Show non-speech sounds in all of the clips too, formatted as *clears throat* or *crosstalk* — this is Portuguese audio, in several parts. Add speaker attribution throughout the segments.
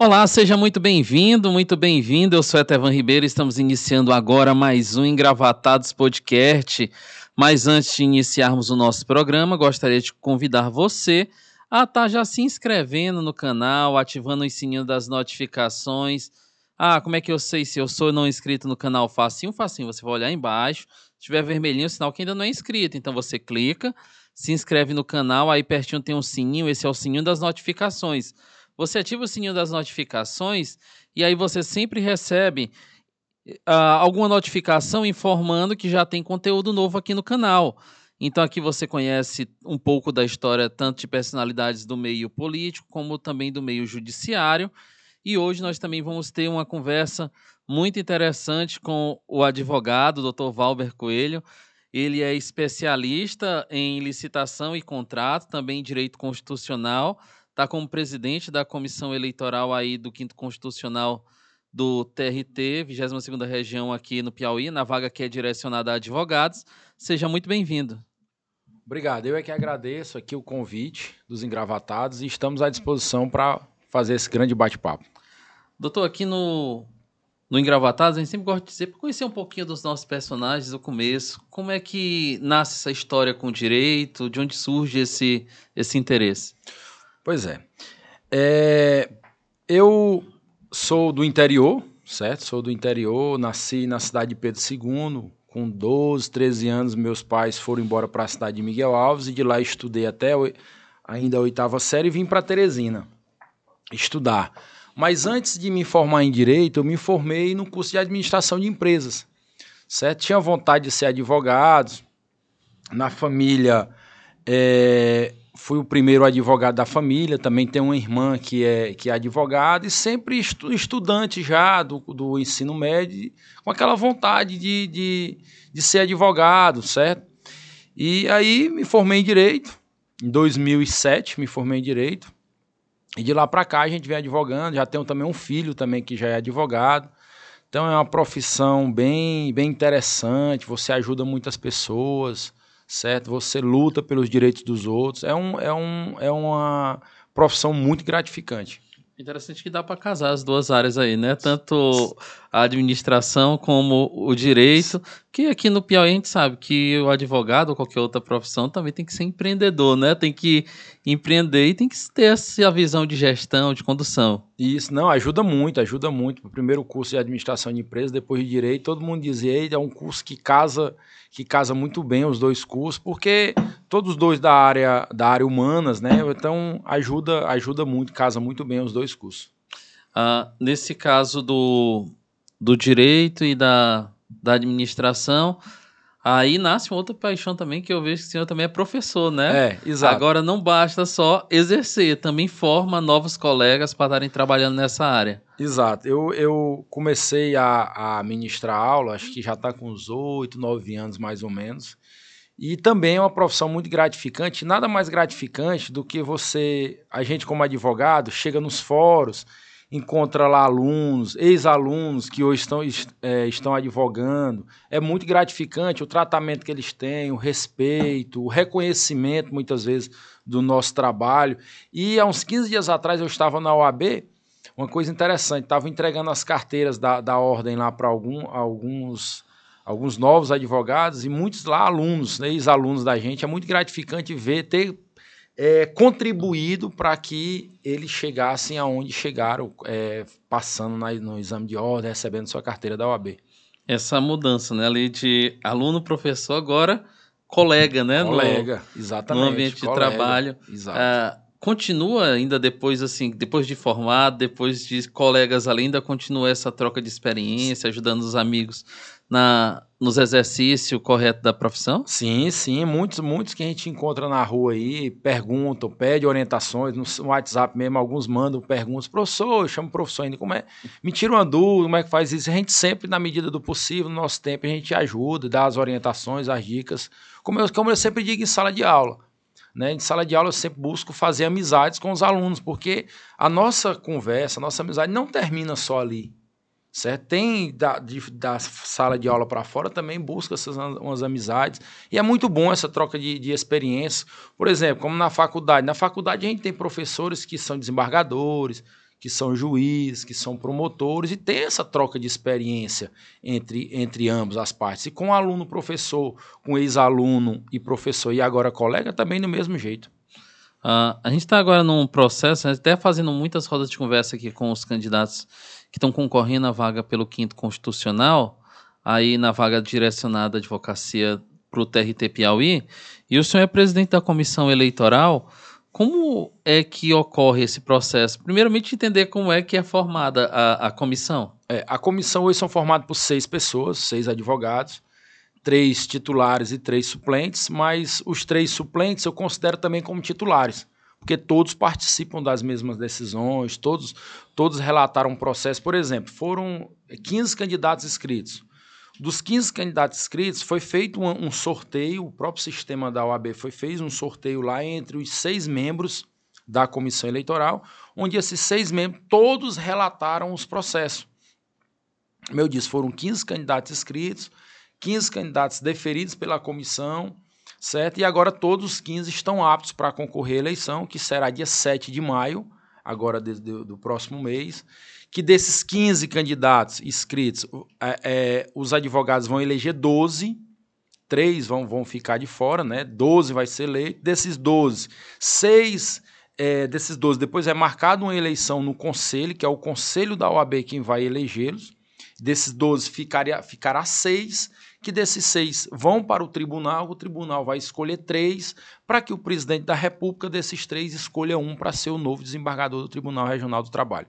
Speaker 1: Olá, seja muito bem-vindo, muito bem-vindo. Eu sou Etevan Ribeiro, estamos iniciando agora mais um Engravatados Podcast. Mas antes de iniciarmos o nosso programa, gostaria de convidar você a estar tá já se inscrevendo no canal, ativando o sininho das notificações. Ah, como é que eu sei se eu sou não inscrito no canal? Facinho, facinho. Você vai olhar embaixo. Se tiver vermelhinho, é sinal que ainda não é inscrito. Então você clica, se inscreve no canal, aí pertinho tem um sininho, esse é o sininho das notificações. Você ativa o sininho das notificações e aí você sempre recebe uh, alguma notificação informando que já tem conteúdo novo aqui no canal. Então aqui você conhece um pouco da história tanto de personalidades do meio político como também do meio judiciário. E hoje nós também vamos ter uma conversa muito interessante com o advogado, Dr. Valber Coelho. Ele é especialista em licitação e contrato, também em direito constitucional está como presidente da comissão eleitoral aí do Quinto Constitucional do TRT, 22ª Região aqui no Piauí, na vaga que é direcionada a advogados. Seja muito bem-vindo.
Speaker 2: Obrigado. Eu é que agradeço aqui o convite dos engravatados e estamos à disposição para fazer esse grande bate-papo.
Speaker 1: Doutor, aqui no, no Engravatados, a gente sempre gosta de dizer, para conhecer um pouquinho dos nossos personagens do começo, como é que nasce essa história com o direito, de onde surge esse, esse interesse?
Speaker 2: Pois é. é. Eu sou do interior, certo? Sou do interior, nasci na cidade de Pedro II. Com 12, 13 anos, meus pais foram embora para a cidade de Miguel Alves e de lá estudei até ainda a oitava série e vim para Teresina estudar. Mas antes de me formar em direito, eu me formei no curso de administração de empresas. Certo? Tinha vontade de ser advogado. Na família, é, fui o primeiro advogado da família, também tenho uma irmã que é, que é advogada e sempre estu, estudante já do, do ensino médio, com aquela vontade de, de, de ser advogado, certo? E aí me formei em Direito, em 2007 me formei em Direito, e de lá para cá a gente vem advogando, já tenho também um filho também que já é advogado, então é uma profissão bem, bem interessante, você ajuda muitas pessoas, certo? Você luta pelos direitos dos outros. É, um, é, um, é uma profissão muito gratificante.
Speaker 1: Interessante que dá para casar as duas áreas aí, né? Tanto a administração como o direito, que aqui no Piauí a gente sabe que o advogado ou qualquer outra profissão também tem que ser empreendedor, né? Tem que empreender e tem que ter essa visão de gestão, de condução.
Speaker 2: Isso, não, ajuda muito, ajuda muito. O primeiro curso de administração de empresas, depois de direito, todo mundo dizia, é um curso que casa que casa muito bem os dois cursos, porque todos os dois da área da área humanas, né? Então ajuda ajuda muito, casa muito bem os dois cursos.
Speaker 1: Ah, nesse caso do, do direito e da, da administração, Aí nasce uma outra paixão também, que eu vejo que o senhor também é professor, né?
Speaker 2: É, exato.
Speaker 1: Agora não basta só exercer, também forma novos colegas para estarem trabalhando nessa área.
Speaker 2: Exato. Eu, eu comecei a, a ministrar aula, acho que já está com uns oito, nove anos mais ou menos. E também é uma profissão muito gratificante, nada mais gratificante do que você, a gente como advogado, chega nos fóruns encontra lá alunos, ex-alunos que hoje estão, é, estão advogando. É muito gratificante o tratamento que eles têm, o respeito, o reconhecimento, muitas vezes, do nosso trabalho. E há uns 15 dias atrás eu estava na OAB, uma coisa interessante, estava entregando as carteiras da, da ordem lá para algum, alguns alguns novos advogados e muitos lá alunos, ex-alunos da gente. É muito gratificante ver, ter é, contribuído para que eles chegassem aonde chegaram, é, passando na, no exame de ordem, recebendo sua carteira da OAB.
Speaker 1: Essa mudança, né? Ali de aluno-professor, agora colega, né?
Speaker 2: Colega, no, exatamente.
Speaker 1: No ambiente colega, de trabalho.
Speaker 2: Exato. Ah,
Speaker 1: continua ainda depois, assim, depois de formado, depois de colegas ali, ainda continua essa troca de experiência, ajudando os amigos na, nos exercícios corretos da profissão?
Speaker 2: Sim, sim. Muitos, muitos que a gente encontra na rua aí perguntam, pedem orientações. No WhatsApp mesmo, alguns mandam perguntas. Professor, eu chamo professor ainda. Como é? Me tira uma dúvida, como é que faz isso? A gente sempre, na medida do possível, no nosso tempo, a gente ajuda, dá as orientações, as dicas. Como eu, como eu sempre digo em sala de aula. Né? Em sala de aula eu sempre busco fazer amizades com os alunos, porque a nossa conversa, a nossa amizade não termina só ali certo? Tem da, de, da sala de aula para fora também busca essas umas amizades e é muito bom essa troca de, de experiência. Por exemplo, como na faculdade, na faculdade a gente tem professores que são desembargadores, que são juízes, que são promotores, e tem essa troca de experiência entre, entre ambas as partes. E com aluno, professor, com ex-aluno e professor, e agora colega, também do mesmo jeito.
Speaker 1: Uh, a gente está agora num processo, até fazendo muitas rodas de conversa aqui com os candidatos que estão concorrendo à vaga pelo quinto constitucional, aí na vaga direcionada à advocacia para o TRT Piauí, e o senhor é presidente da comissão eleitoral. Como é que ocorre esse processo? Primeiramente, entender como é que é formada a, a comissão.
Speaker 2: É, a comissão hoje são formadas por seis pessoas, seis advogados, três titulares e três suplentes, mas os três suplentes eu considero também como titulares, porque todos participam das mesmas decisões, todos, todos relataram um processo. Por exemplo, foram 15 candidatos inscritos. Dos 15 candidatos inscritos, foi feito um, um, sorteio, o próprio sistema da OAB foi fez um sorteio lá entre os seis membros da comissão eleitoral, onde esses seis membros todos relataram os processos. Como eu disse, foram 15 candidatos inscritos, 15 candidatos deferidos pela comissão, certo? E agora todos os 15 estão aptos para concorrer à eleição, que será dia 7 de maio, agora de, de, do próximo mês que desses 15 candidatos inscritos, é, é, os advogados vão eleger 12, três vão, vão ficar de fora, né? 12 vai ser eleito. Desses 12, seis é, desses 12, depois é marcada uma eleição no conselho, que é o conselho da OAB quem vai elegê-los. Desses 12 ficaria, ficará seis, que desses seis vão para o tribunal, o tribunal vai escolher três, para que o presidente da República desses três escolha um para ser o novo desembargador do Tribunal Regional do Trabalho.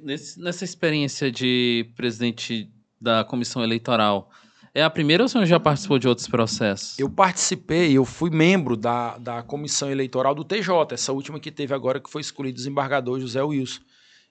Speaker 1: Nessa experiência de presidente da comissão eleitoral, é a primeira ou o senhor já participou de outros processos?
Speaker 2: Eu participei, eu fui membro da, da comissão eleitoral do TJ, essa última que teve agora, que foi escolhido o desembargador José Wilson.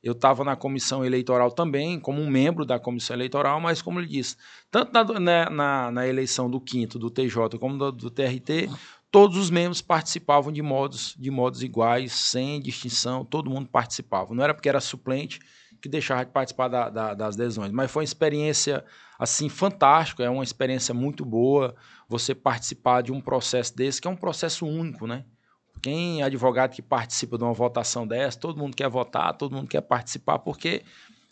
Speaker 2: Eu estava na comissão eleitoral também, como um membro da comissão eleitoral, mas como ele disse, tanto na, né, na, na eleição do quinto, do TJ, como do, do TRT, todos os membros participavam de modos, de modos iguais, sem distinção, todo mundo participava. Não era porque era suplente que deixava de participar da, da, das lesões, mas foi uma experiência assim fantástica, é uma experiência muito boa você participar de um processo desse, que é um processo único, né? Quem é advogado que participa de uma votação dessa, todo mundo quer votar, todo mundo quer participar, porque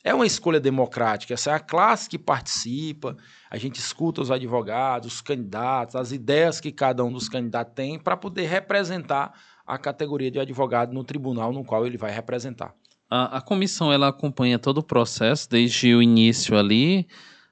Speaker 2: é uma escolha democrática, essa é a classe que participa, a gente escuta os advogados, os candidatos, as ideias que cada um dos candidatos tem para poder representar a categoria de advogado no tribunal no qual ele vai representar.
Speaker 1: A, a comissão ela acompanha todo o processo, desde o início ali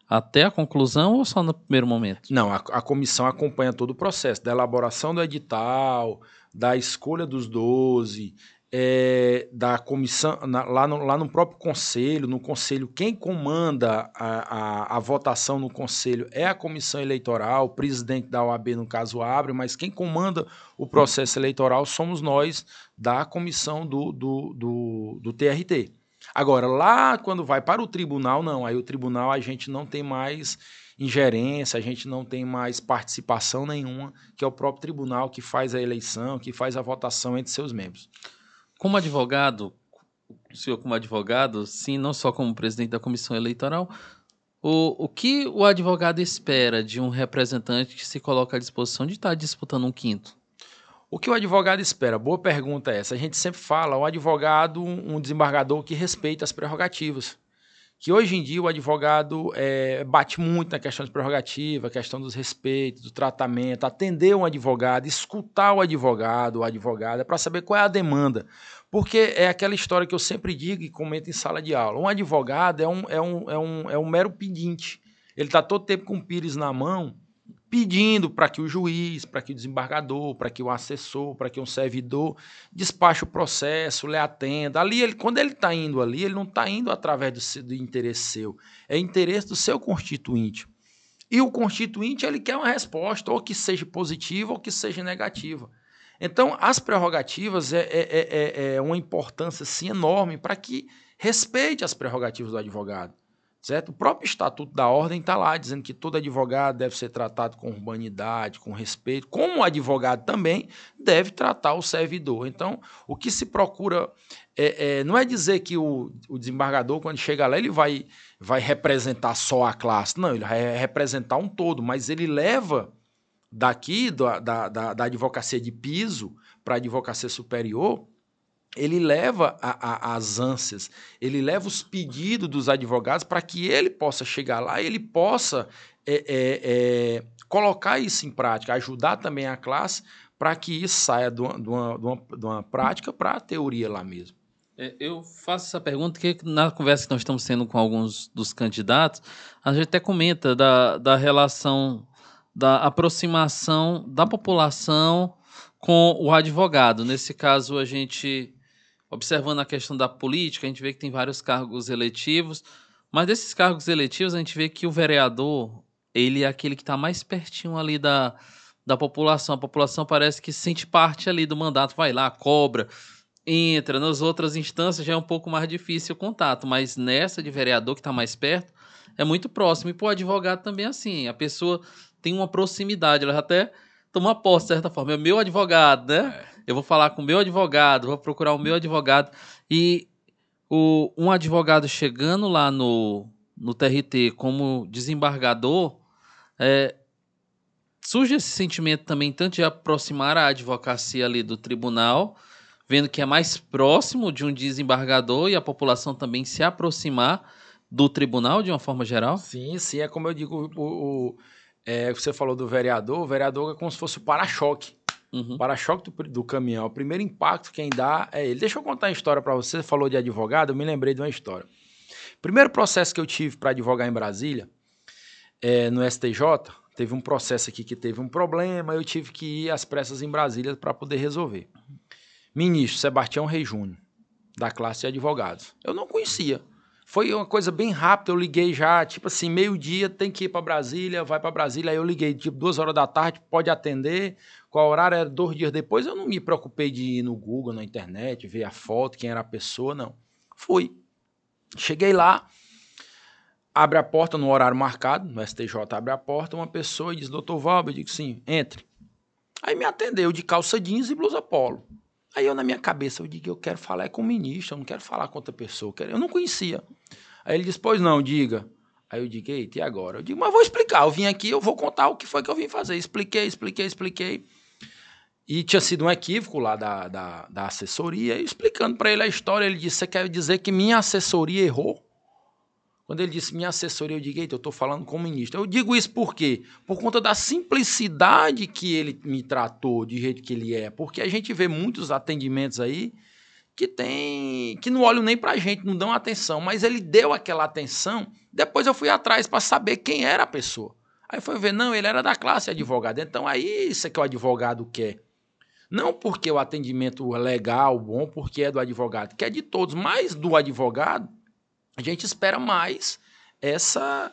Speaker 1: até a conclusão ou só no primeiro momento?
Speaker 2: Não, a, a comissão acompanha todo o processo, da elaboração do edital, da escolha dos 12, é, da comissão, na, lá, no, lá no próprio conselho, no conselho, quem comanda a, a, a, votação no conselho é a comissão eleitoral, o presidente da OAB, no caso, abre, mas quem comanda o processo eleitoral somos nós da comissão do, do, do, do TRT. Agora, lá quando vai para o tribunal, não, aí o tribunal a gente não tem mais ingerência, a gente não tem mais participação nenhuma, que é o próprio tribunal que faz a eleição, que faz a votação entre seus membros.
Speaker 1: Como advogado, o senhor como advogado, sim, não só como presidente da comissão eleitoral, o, o que o advogado espera de um representante que se coloca à disposição de estar disputando um quinto?
Speaker 2: O que o advogado espera? Boa pergunta essa. A gente sempre fala, um advogado, um desembargador que respeita as prerrogativas. Que hoje em dia o advogado é, bate muito na questão de prerrogativa, questão dos respeitos, do tratamento, atender um advogado, escutar o advogado, o advogada, para saber qual é a demanda. Porque é aquela história que eu sempre digo e comento em sala de aula. Um advogado é um, é um, é um, é um mero pedinte. Ele está todo tempo com o pires na mão, pedindo para que o juiz, para que o desembargador, para que o assessor, para que um servidor despache o processo, lhe atenda. Ali, ele, quando ele está indo ali, ele não está indo através do, do, interesse seu, é interesse do seu constituinte. E o constituinte ele quer uma resposta, ou que seja positiva ou que seja negativa. Então, as prerrogativas é, é, é, é uma importância assim, enorme para que respeite as prerrogativas do advogado. Certo? O próprio Estatuto da Ordem está lá dizendo que todo advogado deve ser tratado com urbanidade, com respeito, como o advogado também deve tratar o servidor. Então, o que se procura é, é, não é dizer que o, o, desembargador, quando chega lá, ele vai, vai representar só a classe. Não, ele vai representar um todo, mas ele leva daqui da, da, da, da advocacia de piso para a advocacia superior ele leva a, a, as ânsias, ele leva os pedidos dos advogados para que ele possa chegar lá, ele possa é, é, é, colocar isso em prática, ajudar também a classe para que isso saia de uma, de uma, de uma, de uma prática para a teoria lá mesmo.
Speaker 1: É, eu faço essa pergunta porque na conversa que nós estamos tendo com alguns dos candidatos, a gente até comenta da, da relação, da aproximação da população com o advogado. Nesse caso, a gente observando a questão da política, a gente vê que tem vários cargos eletivos, mas desses cargos eletivos a gente vê que o vereador, ele é aquele que está mais pertinho ali da, da população. A população parece que sente parte ali do mandato, vai lá, cobra, entra. Nas outras instâncias já é um pouco mais difícil o contato, mas nessa de vereador que está mais perto, é muito próximo. E para o advogado também é assim, a pessoa tem uma proximidade, ela até toma posse, de certa forma. É meu advogado, né? É eu vou falar com o meu advogado, vou procurar o meu advogado. E o, um advogado chegando lá no, no TRT como desembargador, é, surge esse sentimento também, tanto de aproximar a advocacia ali do tribunal, vendo que é mais próximo de um desembargador e a população também se aproximar do tribunal de uma forma geral?
Speaker 2: Sim, sim, é como eu digo, o, o é, você falou do vereador, o vereador é como se fosse o para-choque. Uhum. Para-choque do, do, caminhão, o primeiro impacto quem dá é ele. Deixa eu contar uma história para você. Você falou de advogado, eu me lembrei de uma história. Primeiro processo que eu tive para advogar em Brasília, é, no STJ, teve um processo aqui que teve um problema, eu tive que ir às pressas em Brasília para poder resolver. Ministro Sebastião Rei Júnior, da classe de advogados. Eu não conhecia. Foi uma coisa bem rápida, eu liguei já, tipo assim, meio-dia, tem que ir para Brasília, vai para Brasília. Aí eu liguei, tipo, duas horas da tarde, pode atender. Qual horário era dois dias depois? Eu não me preocupei de ir no Google, na internet, ver a foto, quem era a pessoa, não. Fui. Cheguei lá, abre a porta no horário marcado, no STJ abre a porta, uma pessoa diz, doutor Valber, eu digo, sim, entre. Aí me atendeu de calça jeans e blusa polo. Aí eu, na minha cabeça, eu digo, eu quero falar é com o ministro, eu não quero falar com outra pessoa. Eu não conhecia. Aí ele disse, pois não, diga. Aí eu digo, eita, e agora? Eu digo, mas vou explicar. Eu vim aqui, eu vou contar o que foi que eu vim fazer. Expliquei, expliquei, expliquei. E tinha sido um equívoco lá da, da, da assessoria. Explicando para ele a história, ele disse, você quer dizer que minha assessoria errou? Quando ele disse minha assessoria, eu digo, eita, eu estou falando com o ministro. Eu digo isso por quê? Por conta da simplicidade que ele me tratou, de jeito que ele é. Porque a gente vê muitos atendimentos aí que tem que não olham nem para a gente, não dão atenção. Mas ele deu aquela atenção. Depois eu fui atrás para saber quem era a pessoa. Aí foi ver, não, ele era da classe advogado. Então aí isso é que o advogado quer. Não porque o atendimento é legal, bom, porque é do advogado, que é de todos, mas do advogado a gente espera mais essa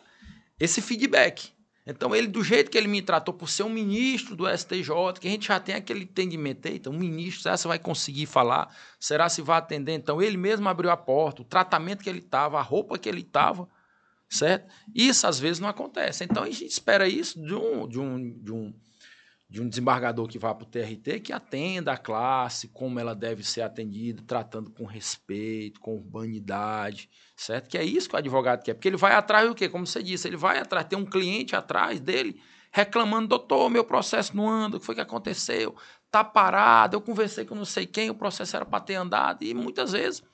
Speaker 2: esse feedback. Então, ele, do jeito que ele me tratou, por ser um ministro do STJ, que a gente já tem aquele entendimento, então, um ministro, será que vai conseguir falar? Será se vai atender? Então, ele mesmo abriu a porta, o tratamento que ele estava, a roupa que ele estava, certo? Isso, às vezes, não acontece. Então, a gente espera isso de um, de um, de um, de um desembargador que vá para o TRT, que atenda a classe, como ela deve ser atendida, tratando com respeito, com urbanidade, certo? Que é isso que o advogado quer, porque ele vai atrás do quê? Como você disse, ele vai atrás, tem um cliente atrás dele reclamando, doutor, meu processo não anda, o que foi que aconteceu? Tá parado, eu conversei com não sei quem, o processo era para ter andado, e muitas vezes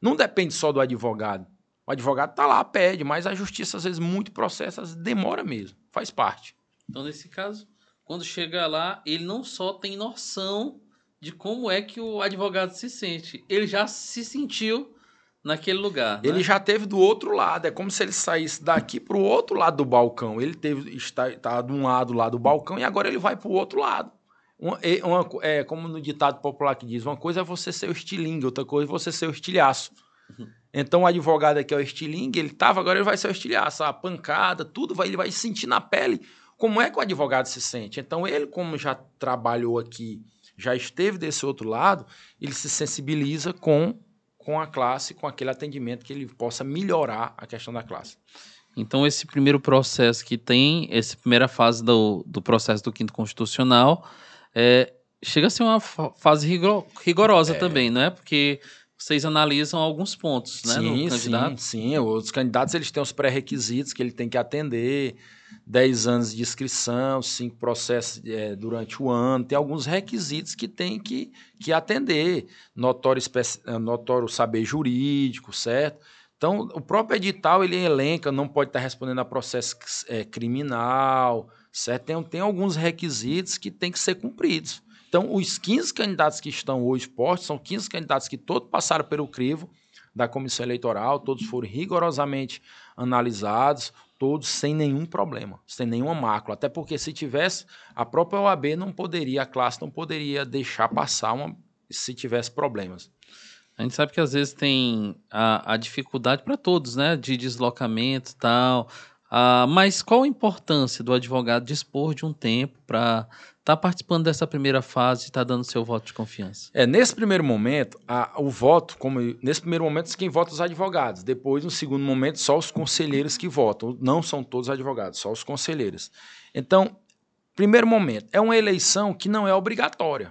Speaker 2: não depende só do advogado. O advogado está lá, pede, mas a justiça, às vezes, muito processo, demora mesmo, faz parte.
Speaker 1: Então, nesse caso, quando chega lá, ele não só tem noção de como é que o advogado se sente, ele já se sentiu naquele lugar.
Speaker 2: Né? Ele já teve do outro lado, é como se ele saísse daqui para o outro lado do balcão. Ele teve está, está de um lado lá do balcão e agora ele vai para o outro lado. Uma, uma, é como no ditado popular que diz: uma coisa é você ser o estilingue, outra coisa é você ser o estilhaço. Uhum. Então o advogado aqui é o estilingue, ele estava, agora ele vai ser o estilhaço. A pancada, tudo, vai, ele vai sentir na pele como é que o advogado se sente? Então, ele, como já trabalhou aqui, já esteve desse outro lado, ele se sensibiliza com, com a classe, com aquele atendimento que ele possa melhorar a questão da classe.
Speaker 1: Então, esse primeiro processo que tem, essa primeira fase do, do processo do quinto constitucional, é, chega a ser uma fase rigorosa é. também, não é? Porque vocês analisam alguns pontos, né,
Speaker 2: sim,
Speaker 1: no candidato?
Speaker 2: Sim, sim. Os candidatos eles têm os pré-requisitos que ele tem que atender, 10 anos de inscrição, cinco processos é, durante o ano, tem alguns requisitos que tem que, que atender, notório, é, notório saber jurídico, certo? Então, o próprio edital, ele elenca, não pode estar respondendo a processo é, criminal, certo? Tem, tem alguns requisitos que têm que ser cumpridos. Então, os 15 candidatos que estão hoje postos são 15 candidatos que todos passaram pelo crivo da comissão eleitoral, todos foram rigorosamente analisados, todos sem nenhum problema, sem nenhuma mácula. Até porque se tivesse, a própria OAB não poderia, a classe não poderia deixar passar uma, se tivesse problemas.
Speaker 1: A gente sabe que às vezes tem a, a dificuldade para todos, né? De deslocamento e tal. Uh, mas qual a importância do advogado dispor de um tempo para estar tá participando dessa primeira fase e estar tá dando seu voto de confiança?
Speaker 2: É, nesse primeiro momento, a, o voto, como nesse primeiro momento, quem vota os advogados. Depois, no segundo momento, só os conselheiros que votam. Não são todos advogados, só os conselheiros. Então, primeiro momento, é uma eleição que não é obrigatória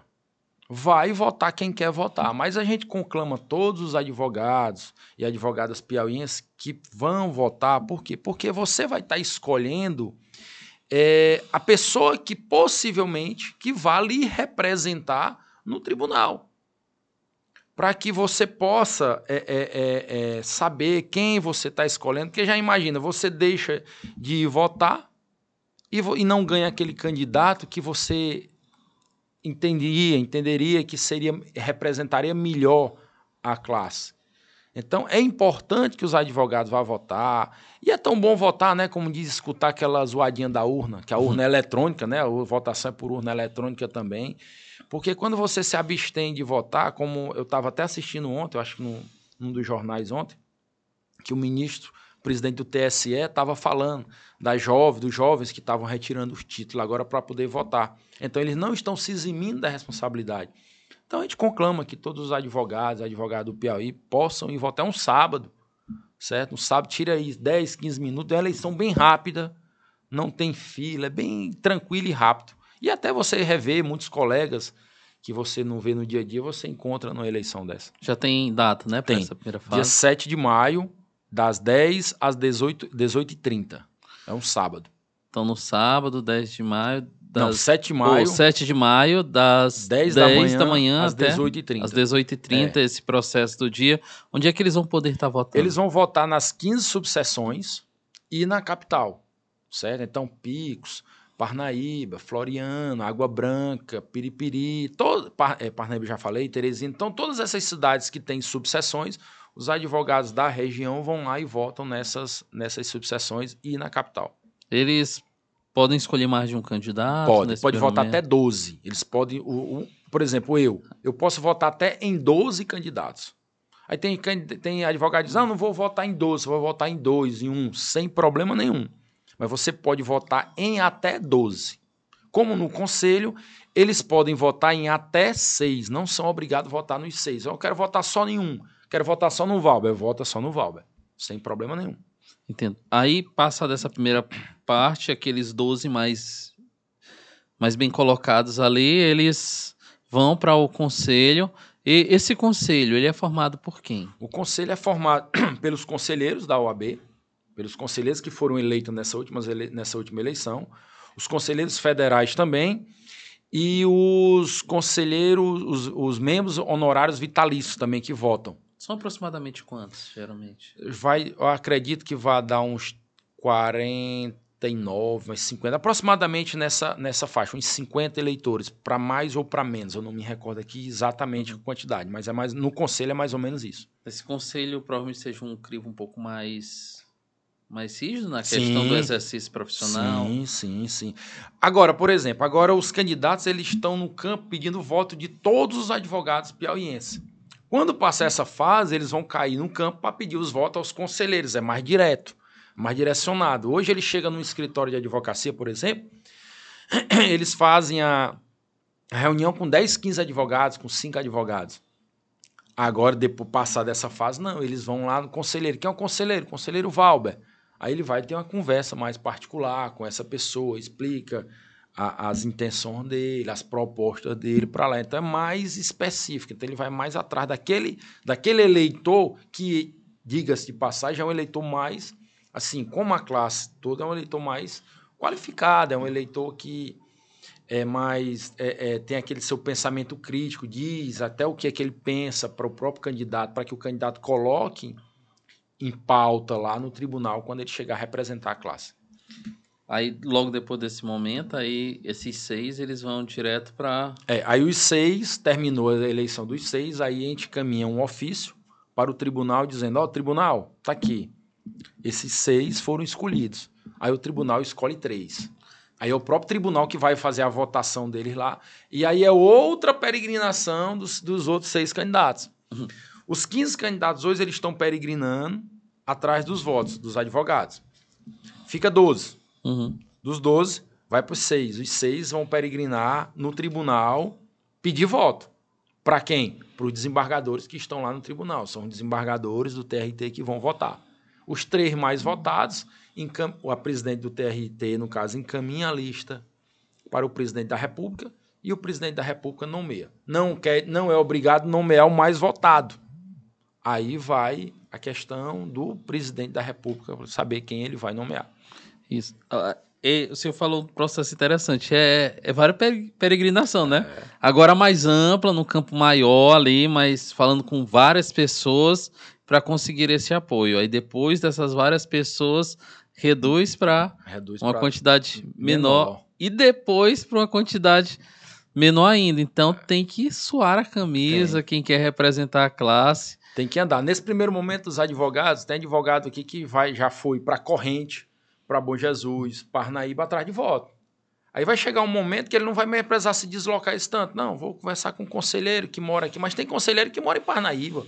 Speaker 2: vai votar quem quer votar. Mas a gente conclama todos os advogados e advogadas piauienses que vão votar. Por quê? Porque você vai estar tá escolhendo é, a pessoa que possivelmente que vai lhe representar no tribunal. Para que você possa é, é, é, saber quem você está escolhendo. Porque já imagina, você deixa de votar e, e não ganha aquele candidato que você entenderia, entenderia que seria representaria melhor a classe. Então é importante que os advogados vá votar. E é tão bom votar, né? Como diz, escutar aquela zoadinha da urna, que a urna é eletrônica, né? A votação é por urna eletrônica também. Porque quando você se abstém de votar, como eu estava até assistindo ontem, eu acho que num, num dos jornais ontem, que o ministro presidente do TSE estava falando das jovens, dos jovens que estavam retirando os títulos agora para poder votar. Então eles não estão se eximindo da responsabilidade. Então a gente conclama que todos os advogados, advogados do Piauí, possam ir votar um sábado, certo? Um sábado tira aí 10, 15 minutos, é uma eleição bem rápida, não tem fila, é bem tranquilo e rápido. E até você rever muitos colegas que você não vê no dia a dia, você encontra numa eleição dessa.
Speaker 1: Já tem data, né,
Speaker 2: para essa primeira fase? Dia 7 de maio, das 10 às 18, 18h30. É um sábado.
Speaker 1: Então, no sábado, 10 de maio.
Speaker 2: Das, Não, 7 de maio.
Speaker 1: 7 de maio, das 10, 10 da, manhã, da manhã
Speaker 2: às 18h30.
Speaker 1: Às 18h30, é. esse processo do dia. Onde é que eles vão poder estar votando?
Speaker 2: Eles vão votar nas 15 subseções e na capital, certo? Então, Picos, Parnaíba, Floriano, Água Branca, Piripiri, todo, Par, é, Parnaíba já falei, Teresina. Então, todas essas cidades que têm subseções os advogados da região vão lá e votam nessas, nessas subseções e na capital.
Speaker 1: Eles podem escolher mais de um candidato?
Speaker 2: Pode, pode votar até 12. Eles podem, o, o, por exemplo, eu, eu posso votar até em 12 candidatos. Aí tem, tem advogado que diz, ah, não vou votar em 12, vou votar em 2, em 1, um, sem problema nenhum. Mas você pode votar em até 12. Como no conselho, eles podem votar em até 6, não são obrigados a votar nos 6. Eu quero votar só em um. Quero votar só no Valber. Vota só no Valber. Sem problema nenhum.
Speaker 1: Entendo. Aí, passa dessa primeira parte, aqueles 12 mais, mais bem colocados ali, eles vão para o conselho. E esse conselho, ele é formado por quem?
Speaker 2: O conselho é formado *clears throat* pelos conselheiros da OAB, pelos conselheiros que foram eleitos nessa última, nessa última eleição, os conselheiros federais também, e os conselheiros, os, os membros honorários vitalícios também que votam.
Speaker 1: São aproximadamente quantos, geralmente?
Speaker 2: Vai, eu acredito que vai dar uns 49, uns 50, aproximadamente nessa, nessa faixa, uns 50 eleitores, para mais ou para menos. Eu não me recordo aqui exatamente a quantidade, mas é mais no conselho é mais ou menos isso.
Speaker 1: Esse conselho provavelmente seja um crivo um pouco mais mais rígido na questão sim, do exercício profissional.
Speaker 2: Sim, sim, sim. Agora, por exemplo, agora os candidatos eles estão no campo pedindo voto de todos os advogados piauienses. Quando passar essa fase, eles vão cair no campo para pedir os votos aos conselheiros, é mais direto, mais direcionado. Hoje ele chega no escritório de advocacia, por exemplo, *clears throat* eles fazem a reunião com 10, 15 advogados, com 5 advogados. Agora, depois passar dessa fase, não, eles vão lá no conselheiro. Quem é o conselheiro? Conselheiro Valber. Aí ele vai ter uma conversa mais particular com essa pessoa, explica a, as intenções dele, as propostas dele para lá. Então é mais específico. Então ele vai mais atrás daquele, daquele eleitor que, diga-se de passagem, é um eleitor mais, assim, como a classe toda, é um eleitor mais qualificado, é um eleitor que é mais é, é, tem aquele seu pensamento crítico, diz até o que é que ele pensa para o próprio candidato, para que o candidato coloque em pauta lá no tribunal quando ele chegar a representar a classe.
Speaker 1: Aí, logo depois desse momento, aí esses seis eles vão direto para.
Speaker 2: É, aí os seis, terminou a eleição dos seis, aí a gente caminha um ofício para o tribunal dizendo: Ó, oh, tribunal, tá aqui. Esses seis foram escolhidos. Aí o tribunal escolhe três. Aí é o próprio tribunal que vai fazer a votação deles lá. E aí é outra peregrinação dos, dos outros seis candidatos. Uhum. Os 15 candidatos hoje eles estão peregrinando atrás dos votos dos advogados. Fica 12. Uhum. Dos 12, vai para os 6. Os 6 vão peregrinar no tribunal pedir voto. Para quem? Para os desembargadores que estão lá no tribunal. São desembargadores do TRT que vão votar. Os três mais votados, a presidente do TRT, no caso, encaminha a lista para o presidente da República e o presidente da República nomeia. Não, quer, não é obrigado a nomear o mais votado. Aí vai a questão do presidente da República saber quem ele vai nomear.
Speaker 1: Isso. E o senhor falou um processo interessante. É, é várias peregrinação, né? É. Agora mais ampla, no campo maior ali, mas falando com várias pessoas para conseguir esse apoio. Aí depois dessas várias pessoas, reduz para uma quantidade menor, menor. e depois para uma quantidade menor ainda. Então é. tem que suar a camisa tem. quem quer representar a classe.
Speaker 2: Tem que andar. Nesse primeiro momento, os advogados, tem advogado aqui que vai, já foi para corrente, para Bom Jesus, Parnaíba, atrás de voto. Aí vai chegar um momento que ele não vai mais precisar se deslocar esse tanto. Não, vou conversar com um conselheiro que mora aqui. Mas tem conselheiro que mora em Parnaíba.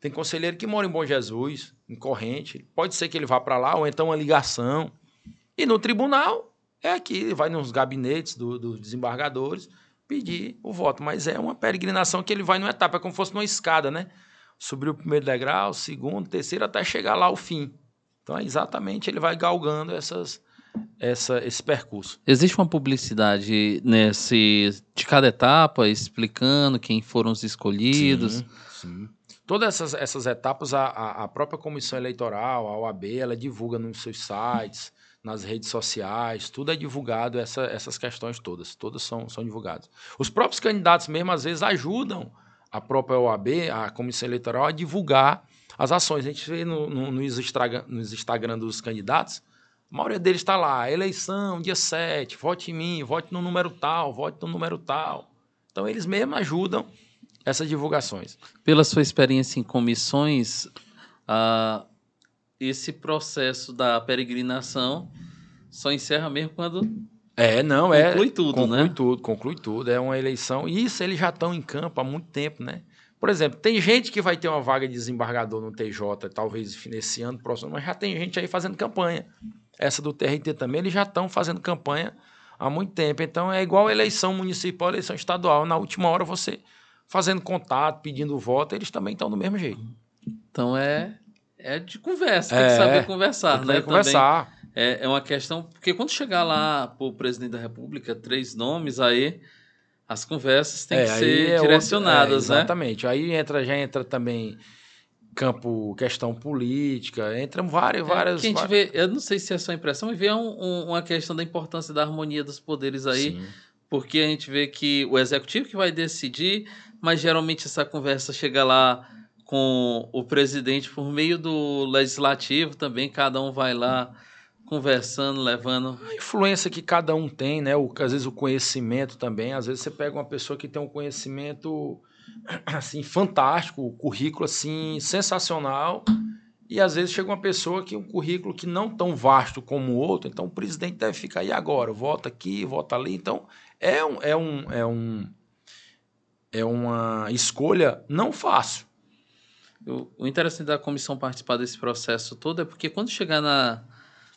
Speaker 2: Tem conselheiro que mora em Bom Jesus, em Corrente. Pode ser que ele vá para lá, ou então uma ligação. E no tribunal, é aqui, vai nos gabinetes dos do desembargadores pedir o voto. Mas é uma peregrinação que ele vai numa etapa, é como se fosse numa escada, né? Subir o primeiro degrau, segundo, terceiro, até chegar lá ao fim. Então, é exatamente, ele vai galgando essas, essa, esse percurso.
Speaker 1: Existe uma publicidade nesse de cada etapa, explicando quem foram os escolhidos? Sim,
Speaker 2: sim. Todas essas, essas etapas, a, a própria comissão eleitoral, a OAB, ela divulga nos seus sites, nas redes sociais, tudo é divulgado, essa, essas questões todas, todas são, são divulgadas. Os próprios candidatos mesmo, às vezes, ajudam a própria OAB, a comissão eleitoral, a divulgar as ações. A gente vê no, no, nos, Instagram, nos Instagram dos candidatos, a maioria deles está lá, eleição, dia 7, vote em mim, vote no número tal, vote no número tal. Então, eles mesmos ajudam essas divulgações.
Speaker 1: Pela sua experiência em comissões, uh, esse processo da peregrinação só encerra mesmo quando
Speaker 2: é, não, conclui
Speaker 1: é. Conclui tudo,
Speaker 2: conclui
Speaker 1: né?
Speaker 2: Conclui tudo, conclui tudo. É uma eleição. E isso eles já estão em campo há muito tempo, né? Por exemplo, tem gente que vai ter uma vaga de desembargador no TJ, talvez nesse ano próximo, mas já tem gente aí fazendo campanha. Essa do TRT também, eles já estão fazendo campanha há muito tempo. Então é igual eleição municipal, eleição estadual. Na última hora você fazendo contato, pedindo voto, eles também estão do mesmo jeito.
Speaker 1: Então é, é de conversa, tem que é, saber conversar, tem né?
Speaker 2: conversar.
Speaker 1: É, é uma questão. Porque quando chegar lá para o presidente da República, três nomes, aí as conversas têm é, que ser é direcionadas,
Speaker 2: é, exatamente. né? Exatamente. Aí entra, já entra também campo, questão política, entram várias, várias.
Speaker 1: que a gente várias... vê, eu não sei se é a sua impressão, mas vê um, um, uma questão da importância da harmonia dos poderes aí, Sim. porque a gente vê que o executivo que vai decidir, mas geralmente essa conversa chega lá com o presidente por meio do legislativo também, cada um vai lá conversando, levando.
Speaker 2: A influência que cada um tem, né? O, às vezes o conhecimento também. Às vezes você pega uma pessoa que tem um conhecimento *clears throat* assim fantástico, o currículo assim sensacional. E às vezes chega uma pessoa que um currículo que não tão vasto como o outro, então o presidente deve ficar aí agora, vota aqui, vota ali. Então é um, é um, é um é uma escolha não fácil.
Speaker 1: O, interessante da comissão participar desse processo todo é porque quando chegar na,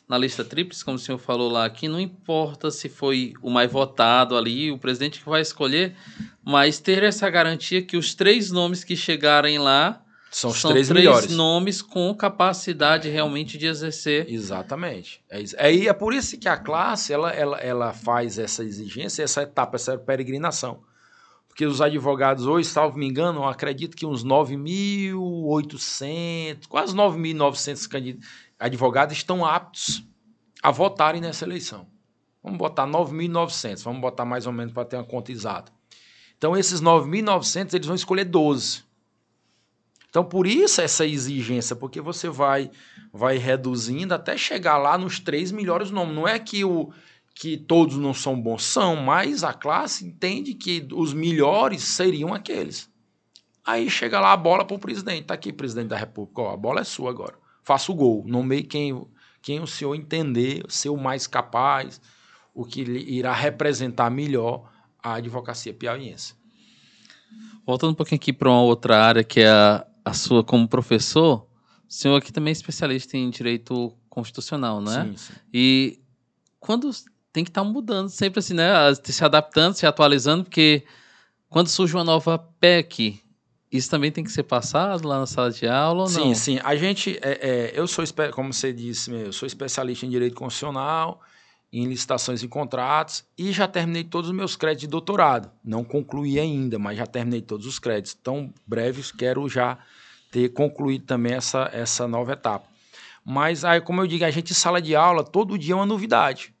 Speaker 1: na lista tríplice, como o senhor falou lá aqui, não importa se foi o mais votado ali, o presidente que vai escolher, mas ter essa garantia que os três nomes que chegarem lá
Speaker 2: São os
Speaker 1: São
Speaker 2: três,
Speaker 1: três
Speaker 2: melhores.
Speaker 1: nomes com capacidade realmente de exercer.
Speaker 2: Exatamente. É, isso. é, e é por isso que a classe ela, ela, ela faz essa exigência, essa etapa, essa peregrinação. Porque os advogados hoje, salvo me engano, acredito que uns 9.800, quase 9.900 advogados estão aptos a votarem nessa eleição. Vamos botar 9.900, vamos botar mais ou menos para ter uma conta exata. Então, esses 9.900, eles vão escolher 12. Então, por isso essa exigência, porque você vai vai reduzindo até chegar lá nos três melhores nomes. Não é que, o, que todos não são bons, são, mas a classe entende que os melhores seriam aqueles. Aí chega lá a bola para o presidente. Está aqui, presidente da República, ó, a bola é sua agora. Faça o gol. Nomeie quem, quem o senhor entender, ser o mais capaz, o que irá representar melhor a advocacia piauiense.
Speaker 1: Voltando um pouquinho aqui para uma outra área que é a, a sua como professor, o senhor aqui também é especialista em direito constitucional, não é?
Speaker 2: Sim, sim.
Speaker 1: E quando tem que estar tá mudando sempre assim, né? Se adaptando, se atualizando, porque quando surge uma nova PEC, isso também tem que ser passado lá na sala de aula ou
Speaker 2: sim,
Speaker 1: não?
Speaker 2: Sim, sim. A gente, é, é, eu sou, como você disse, eu sou especialista em direito constitucional, em licitações e contratos e já terminei todos os meus créditos de doutorado. Não concluí ainda, mas já terminei todos os créditos. Tão breves, quero já ter concluído também essa, essa nova etapa. Mas aí, como eu digo, a gente em sala de aula, todo dia é uma novidade.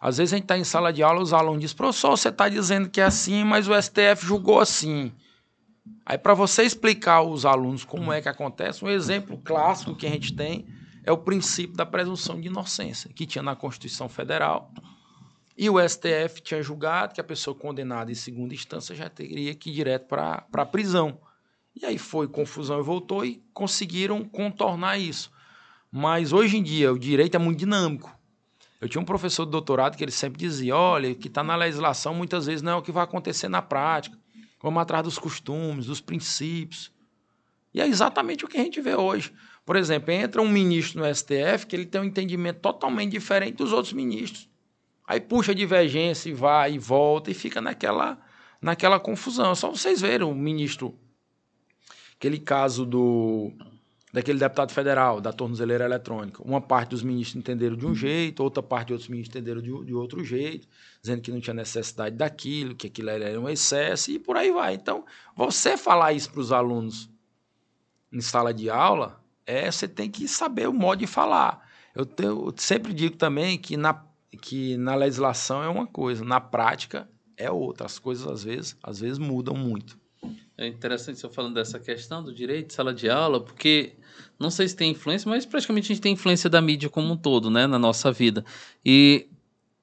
Speaker 2: Às vezes a gente está em sala de aula, os alunos dizem, professor, você está dizendo que é assim, mas o STF julgou assim. Aí, para você explicar aos alunos como é que acontece, um exemplo clássico que a gente tem é o princípio da presunção de inocência, que tinha na Constituição Federal. E o STF tinha julgado que a pessoa condenada em segunda instância já teria que ir direto para a prisão. E aí foi confusão e voltou e conseguiram contornar isso. Mas hoje em dia o direito é muito dinâmico. Eu tinha um professor de doutorado que ele sempre dizia: olha, o que está na legislação muitas vezes não é o que vai acontecer na prática. Vamos atrás dos costumes, dos princípios. E é exatamente o que a gente vê hoje. Por exemplo, entra um ministro no STF que ele tem um entendimento totalmente diferente dos outros ministros. Aí puxa a divergência e vai e volta e fica naquela, naquela confusão. Só vocês verem o ministro, aquele caso do daquele deputado federal, da tornozeleira eletrônica. Uma parte dos ministros entenderam de um jeito, outra parte de outros ministros entenderam de, de outro jeito, dizendo que não tinha necessidade daquilo, que aquilo era um excesso e por aí vai. Então, você falar isso para os alunos em sala de aula, é você tem que saber o modo de falar. Eu, tenho, eu sempre digo também que na, que na legislação é uma coisa, na prática é outra. As coisas às vezes, às vezes mudam muito.
Speaker 1: É interessante você falando dessa questão do direito de sala de aula, porque não sei se tem influência, mas praticamente a gente tem influência da mídia como um todo, né, na nossa vida. E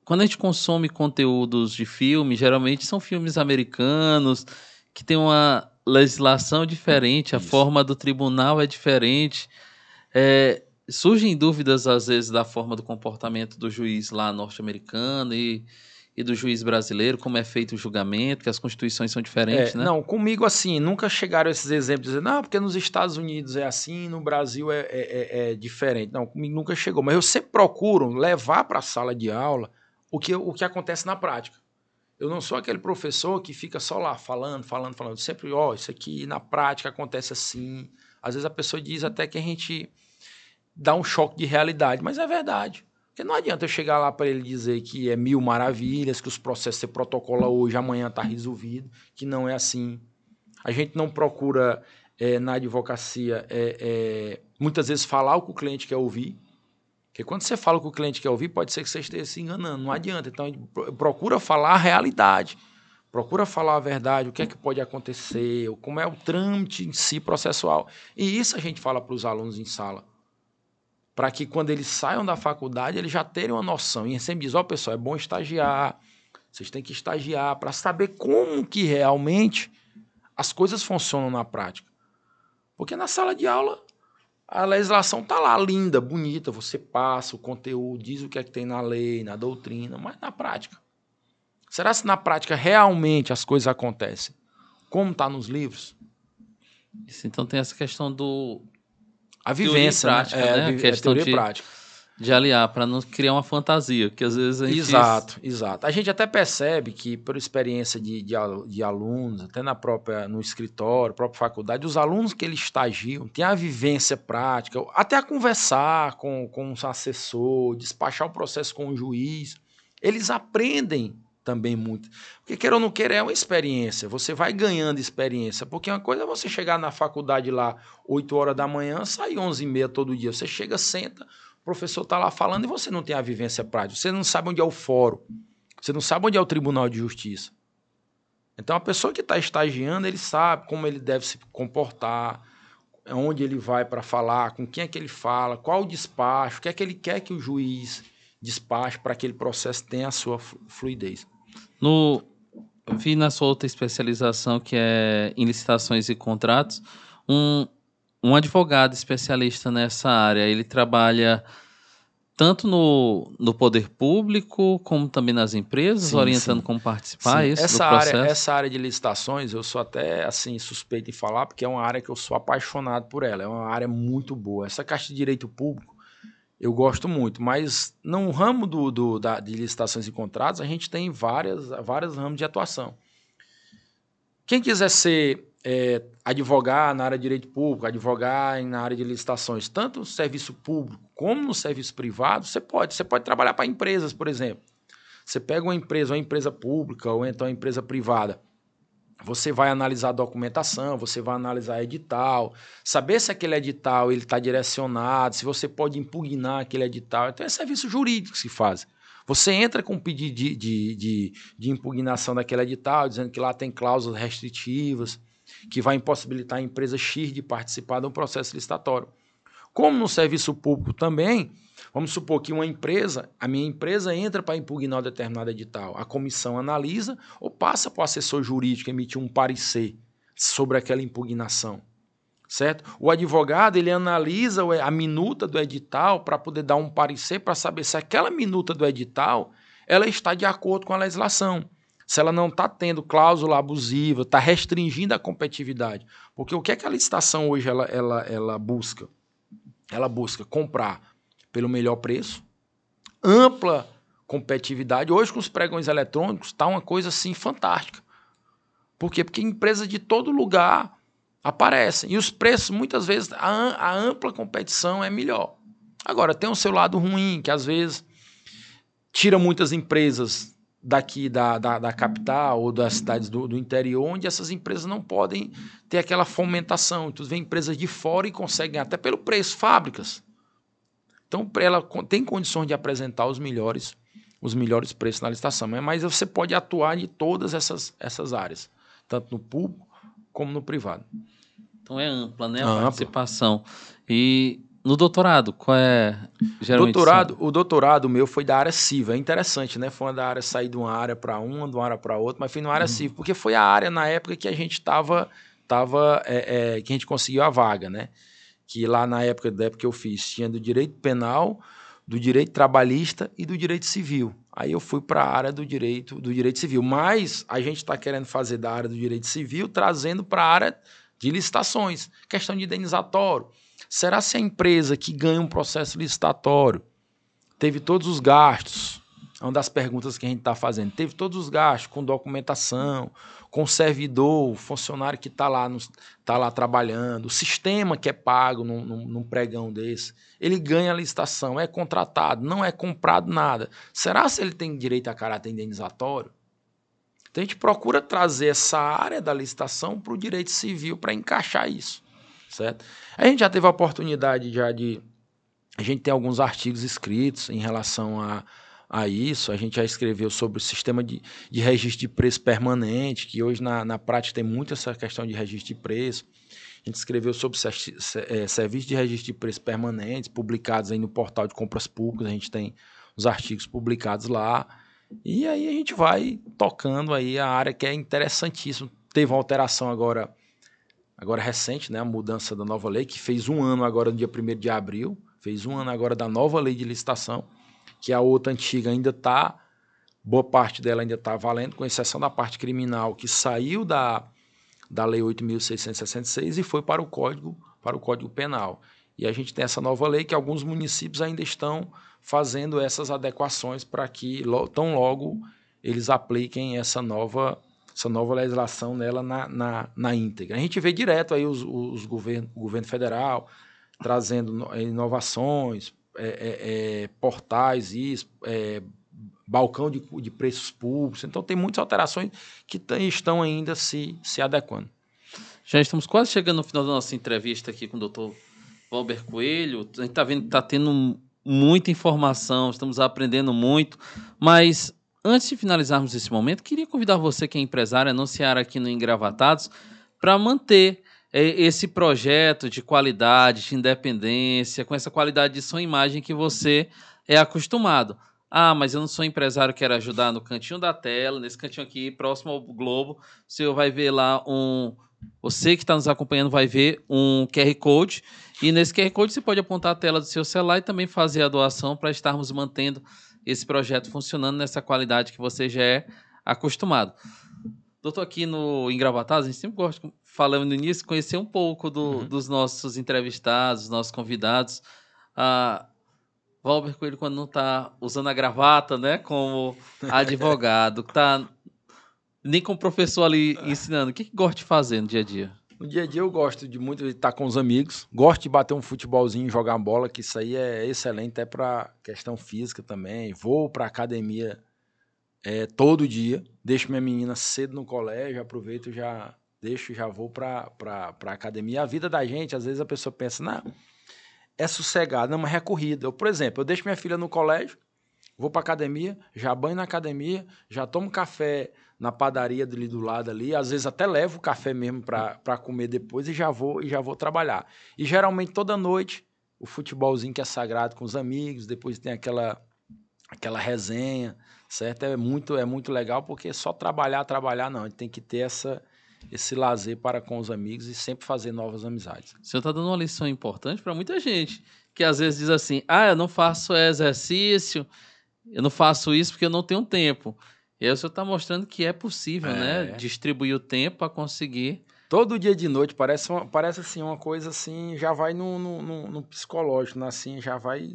Speaker 1: quando a gente consome conteúdos de filme, geralmente são filmes americanos que tem uma legislação diferente, a Isso. forma do tribunal é diferente. É, surgem dúvidas, às vezes, da forma do comportamento do juiz lá norte-americano e, e do juiz brasileiro, como é feito o julgamento, que as constituições são diferentes,
Speaker 2: é,
Speaker 1: né?
Speaker 2: Não, comigo, assim, nunca chegaram esses exemplos dizendo, não, porque nos Estados Unidos é assim, no Brasil é, é, é, é diferente. Não, comigo nunca chegou. Mas eu sempre procuro levar para a sala de aula o que, o que acontece na prática. Eu não sou aquele professor que fica só lá falando, falando, falando. Sempre, ó, oh, isso aqui na prática acontece assim. Às vezes a pessoa diz até que a gente dá um choque de realidade, mas é verdade. Porque não adianta eu chegar lá para ele dizer que é mil maravilhas, que os processos você protocola hoje, amanhã está resolvido, que não é assim. A gente não procura é, na advocacia é, é, muitas vezes falar o que o cliente quer ouvir. Porque quando você fala o que o cliente quer ouvir, pode ser que você esteja se enganando, não adianta. Então, procura falar a realidade, procura falar a verdade, o que é que pode acontecer, como é o trâmite em si processual. E isso a gente fala para os alunos em sala. Para que quando eles saiam da faculdade, eles já tenham uma noção. E sempre diz, ó, oh, pessoal, é bom estagiar, vocês têm que estagiar para saber como que realmente as coisas funcionam na prática. Porque na sala de aula a legislação está lá, linda, bonita, você passa o conteúdo, diz o que é que tem na lei, na doutrina, mas na prática. Será se na prática realmente as coisas acontecem? Como está nos livros?
Speaker 1: Isso, então tem essa questão do
Speaker 2: a vivência,
Speaker 1: prática,
Speaker 2: né?
Speaker 1: É,
Speaker 2: a,
Speaker 1: questão
Speaker 2: teoria
Speaker 1: de...
Speaker 2: prática.
Speaker 1: de aliar, para não criar uma fantasia, que às vezes a gente...
Speaker 2: Exato, exato. A gente até percebe que, por experiência de, de, de, alunos, até na própria, no escritório, própria faculdade, os alunos que eles estagiam têm a vivência prática, até a conversar com, com um assessor, despachar o processo com o juiz, eles aprendem também muito. Porque queira ou não queira, é uma experiência. Você vai ganhando experiência. Porque uma coisa é você chegar na faculdade lá 8 horas da manhã, sair 11 e meia todo dia. Você chega, senta, o professor está lá falando e você não tem a vivência prática. Você não sabe onde é o fórum. Você não sabe onde é o Tribunal de Justiça. Então, a pessoa que está estagiando, ele sabe como ele deve se comportar, onde ele vai para falar, com quem é que ele fala, qual o despacho, o que é que ele quer que o juiz despache para que aquele processo tenha a sua fluidez.
Speaker 1: No, vi na sua outra especialização, que é em licitações e contratos, um, um advogado especialista nessa área. Ele trabalha tanto no, no poder público como também nas empresas, sim, orientando sim. como participar sim.
Speaker 2: isso essa área essa área de licitações eu sou até assim suspeito em falar porque é uma área que eu sou apaixonado por ela é uma área muito boa essa caixa de direito público eu gosto muito mas no ramo do, do da, de licitações e contratos a gente tem várias vários ramos de atuação quem quiser ser é, advogar na área de direito público, advogar na área de licitações, tanto no serviço público como no serviço privado, você pode. Você pode trabalhar para empresas, por exemplo. Você pega uma empresa, uma empresa pública ou então uma empresa privada. Você vai analisar a documentação, você vai analisar edital, saber se aquele edital ele está direcionado, se você pode impugnar aquele edital. Então é serviço jurídico que se faz. Você entra com um pedido de, de, de, de impugnação daquele edital, dizendo que lá tem cláusulas restritivas, que vai impossibilitar a empresa X de participar de um processo licitatório. Como no serviço público também, vamos supor que uma empresa, a minha empresa entra para impugnar um determinado edital, a comissão analisa ou passa para o assessor jurídico emitir um parecer sobre aquela impugnação. Certo? O advogado ele analisa a minuta do edital para poder dar um parecer para saber se aquela minuta do edital ela está de acordo com a legislação se ela não está tendo cláusula abusiva, está restringindo a competitividade. Porque o que é que a licitação hoje ela, ela, ela busca? Ela busca comprar pelo melhor preço, ampla competitividade. Hoje, com os pregões eletrônicos, está uma coisa assim fantástica. Por quê? Porque empresas de todo lugar aparecem. E os preços, muitas vezes, a, a ampla competição é melhor. Agora, tem o seu lado ruim, que às vezes tira muitas empresas daqui da, da, da, capital ou das cidades do, do, interior, onde essas empresas não podem ter aquela fomentação. Então, vem empresas de fora e conseguem até pelo preço, fábricas. Então, ela tem condições de apresentar os melhores, os melhores preços na licitação. Mas você pode atuar em todas essas, essas áreas, tanto no público como no privado.
Speaker 1: Então é ampla, né, a ampla. participação. E no doutorado, qual é
Speaker 2: geralmente? Doutorado, o doutorado meu foi da área civil. É interessante, né? Foi uma da área sair de uma área para uma, de uma área para outra, mas foi na área uhum. civil, porque foi a área na época que a gente estava, tava, é, é, que a gente conseguiu a vaga, né? Que lá na época da época que eu fiz, tinha do direito penal, do direito trabalhista e do direito civil. Aí eu fui para a área do direito do direito civil, mas a gente está querendo fazer da área do direito civil, trazendo para a área de licitações, questão de indenizatório Será se a empresa que ganha um processo licitatório teve todos os gastos? É uma das perguntas que a gente está fazendo. Teve todos os gastos com documentação, com servidor, funcionário que está lá, tá lá trabalhando, o sistema que é pago num, num, num, pregão desse. Ele ganha a licitação, é contratado, não é comprado nada. Será se ele tem direito a caráter indenizatório? Então a gente procura trazer essa área da licitação para o direito civil para encaixar isso certo? A gente já teve a oportunidade já de... A gente tem alguns artigos escritos em relação a, a isso. A gente já escreveu sobre o sistema de, de registro de preço permanente, que hoje na, na prática tem muito essa questão de registro de preço. A gente escreveu sobre é, serviço de registro de preço permanentes, publicados aí no portal de compras públicas. A gente tem os artigos publicados lá. E aí a gente vai tocando aí a área que é interessantíssima. Teve uma alteração agora agora recente, né, a mudança da nova lei, que fez um ano agora no dia 1 de abril, fez um ano agora da nova lei de licitação, que a outra antiga ainda está, boa parte dela ainda está valendo, com exceção da parte criminal, que saiu da, da lei 8.666 e foi para o Código, para o Código Penal. E a gente tem essa nova lei que alguns municípios ainda estão fazendo essas adequações para que tão logo eles apliquem essa nova, essa nova legislação nela na, na, na íntegra. A gente vê direto aí os, os governo, o governo federal trazendo inovações, é, é, é, portais, isso, é, balcão de, de preços públicos. Então, tem muitas alterações que estão ainda se, se adequando.
Speaker 1: Já estamos quase chegando no final da nossa entrevista aqui com o doutor Valber Coelho. A gente está vendo que está tendo muita informação, estamos aprendendo muito, mas antes de finalizarmos esse momento, queria convidar você que é empresário a anunciar aqui no Engravatados para manter esse projeto de qualidade, de independência, com essa qualidade de e imagem que você é acostumado. Ah, mas eu não sou empresário, quero ajudar no cantinho da tela, nesse cantinho aqui, próximo ao Globo, senhor vai ver lá um. Você que está nos acompanhando vai ver um QR Code. E nesse QR Code você pode apontar a tela do seu celular e também fazer a doação para estarmos mantendo esse projeto funcionando nessa qualidade que você já é acostumado. Doutor, aqui no Engravatados, a gente sempre gosta, falando no início, conhecer um pouco do, uhum. dos nossos entrevistados, dos nossos convidados. Ah, Valber Coelho, quando não está usando a gravata, né, como *laughs* advogado, tá nem como professor ali ensinando, o que, que gosta de fazer no dia a dia?
Speaker 2: No dia a dia eu gosto de muito de estar com os amigos, gosto de bater um futebolzinho, jogar bola, que isso aí é excelente até para questão física também. Vou para academia é, todo dia, deixo minha menina cedo no colégio, aproveito já deixo já vou para para academia. A vida da gente, às vezes a pessoa pensa, não, é sossegado, não, mas é corrida. Eu, por exemplo, eu deixo minha filha no colégio, vou para academia, já banho na academia, já tomo café na padaria ali do lado ali, às vezes até levo o café mesmo para comer depois e já vou e já vou trabalhar. E geralmente toda noite o futebolzinho que é sagrado com os amigos, depois tem aquela aquela resenha, certo? É muito é muito legal porque só trabalhar, trabalhar não, a gente tem que ter essa esse lazer para com os amigos e sempre fazer novas amizades.
Speaker 1: O senhor está dando uma lição importante para muita gente, que às vezes diz assim: ah, eu não faço exercício, eu não faço isso porque eu não tenho tempo. E aí o senhor está mostrando que é possível, né, é. né? Distribuir o tempo para conseguir.
Speaker 2: Todo dia de noite parece, uma, parece assim uma coisa assim, já vai no, no, no, psicológico, né? assim, já vai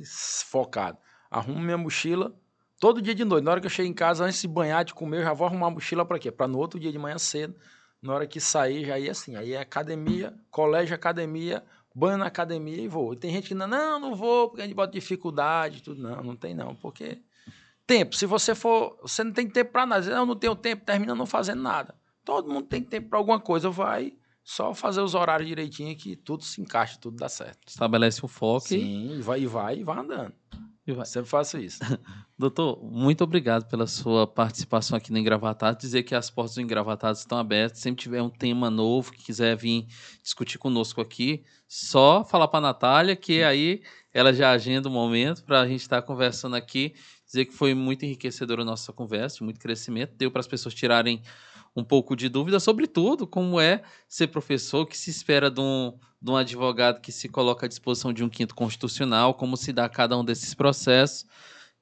Speaker 2: focado. Arrumo minha mochila todo dia de noite. Na hora que eu chego em casa, antes de banhar, de comer, eu já vou arrumar a mochila para quê? Para no outro dia de manhã cedo na hora que sair, já ia assim. Aí é academia, colégio, academia, banho na academia e vou. E tem gente que não, não, não vou, porque a gente bota dificuldade, tudo. Não, não tem não, porque tempo. Se você for, você não tem tempo para nada. Não, não tenho tempo, termina não fazendo nada. Todo mundo tem tempo para alguma coisa, vai só fazer os horários direitinho que tudo se encaixa, tudo dá certo.
Speaker 1: Estabelece o foco
Speaker 2: Sim, e vai e vai e vai andando. Sempre faço isso. *laughs*
Speaker 1: Doutor, muito obrigado pela sua participação aqui no Engravatado. Dizer que as portas do Engravatado estão abertas. Sempre tiver um tema novo que quiser vir discutir conosco aqui, só falar para a Natália que aí ela já agenda o um momento para a gente estar tá conversando aqui. Dizer que foi muito enriquecedora a nossa conversa, muito crescimento. Deu para as pessoas tirarem um pouco de dúvida, sobretudo como é ser professor, que se espera de um, de um advogado que se coloca à disposição de um quinto constitucional, como se dá cada um desses processos.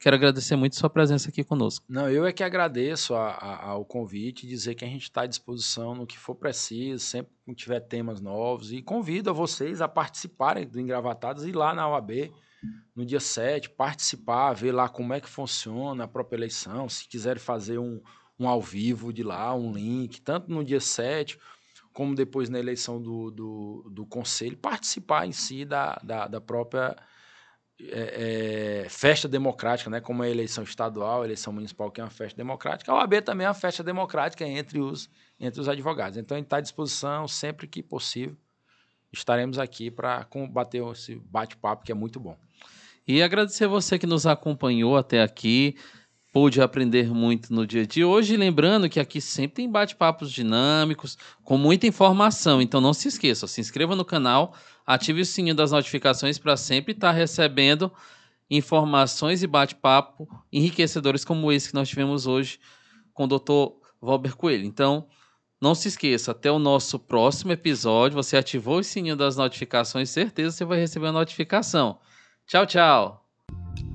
Speaker 1: Quero agradecer muito sua presença aqui conosco.
Speaker 2: Não, eu é que agradeço a, a, ao convite, dizer que a gente está à disposição no que for preciso, sempre que tiver temas novos, e convido a vocês a participarem do Engravatados e lá na OAB, no dia 7, participar, ver lá como é que funciona a própria eleição, se quiserem fazer um, um ao vivo de lá, um link, tanto no dia 7 como depois na eleição do, do, do conselho, participar em si da, da, da própria é, é, festa democrática, né? como a eleição estadual, a eleição municipal, que é uma festa democrática, a OAB também é uma festa democrática entre os, entre os advogados. Então, a gente está à disposição sempre que possível. Estaremos aqui para combater esse bate-papo que é muito bom.
Speaker 1: E agradecer você que nos acompanhou até aqui pôde aprender muito no dia de hoje. Lembrando que aqui sempre tem bate-papos dinâmicos, com muita informação. Então não se esqueça, se inscreva no canal, ative o sininho das notificações para sempre estar tá recebendo informações e bate-papo enriquecedores como esse que nós tivemos hoje com o Dr. Valber Coelho. Então, não se esqueça, até o nosso próximo episódio, você ativou o sininho das notificações, certeza você vai receber a notificação. Tchau, tchau!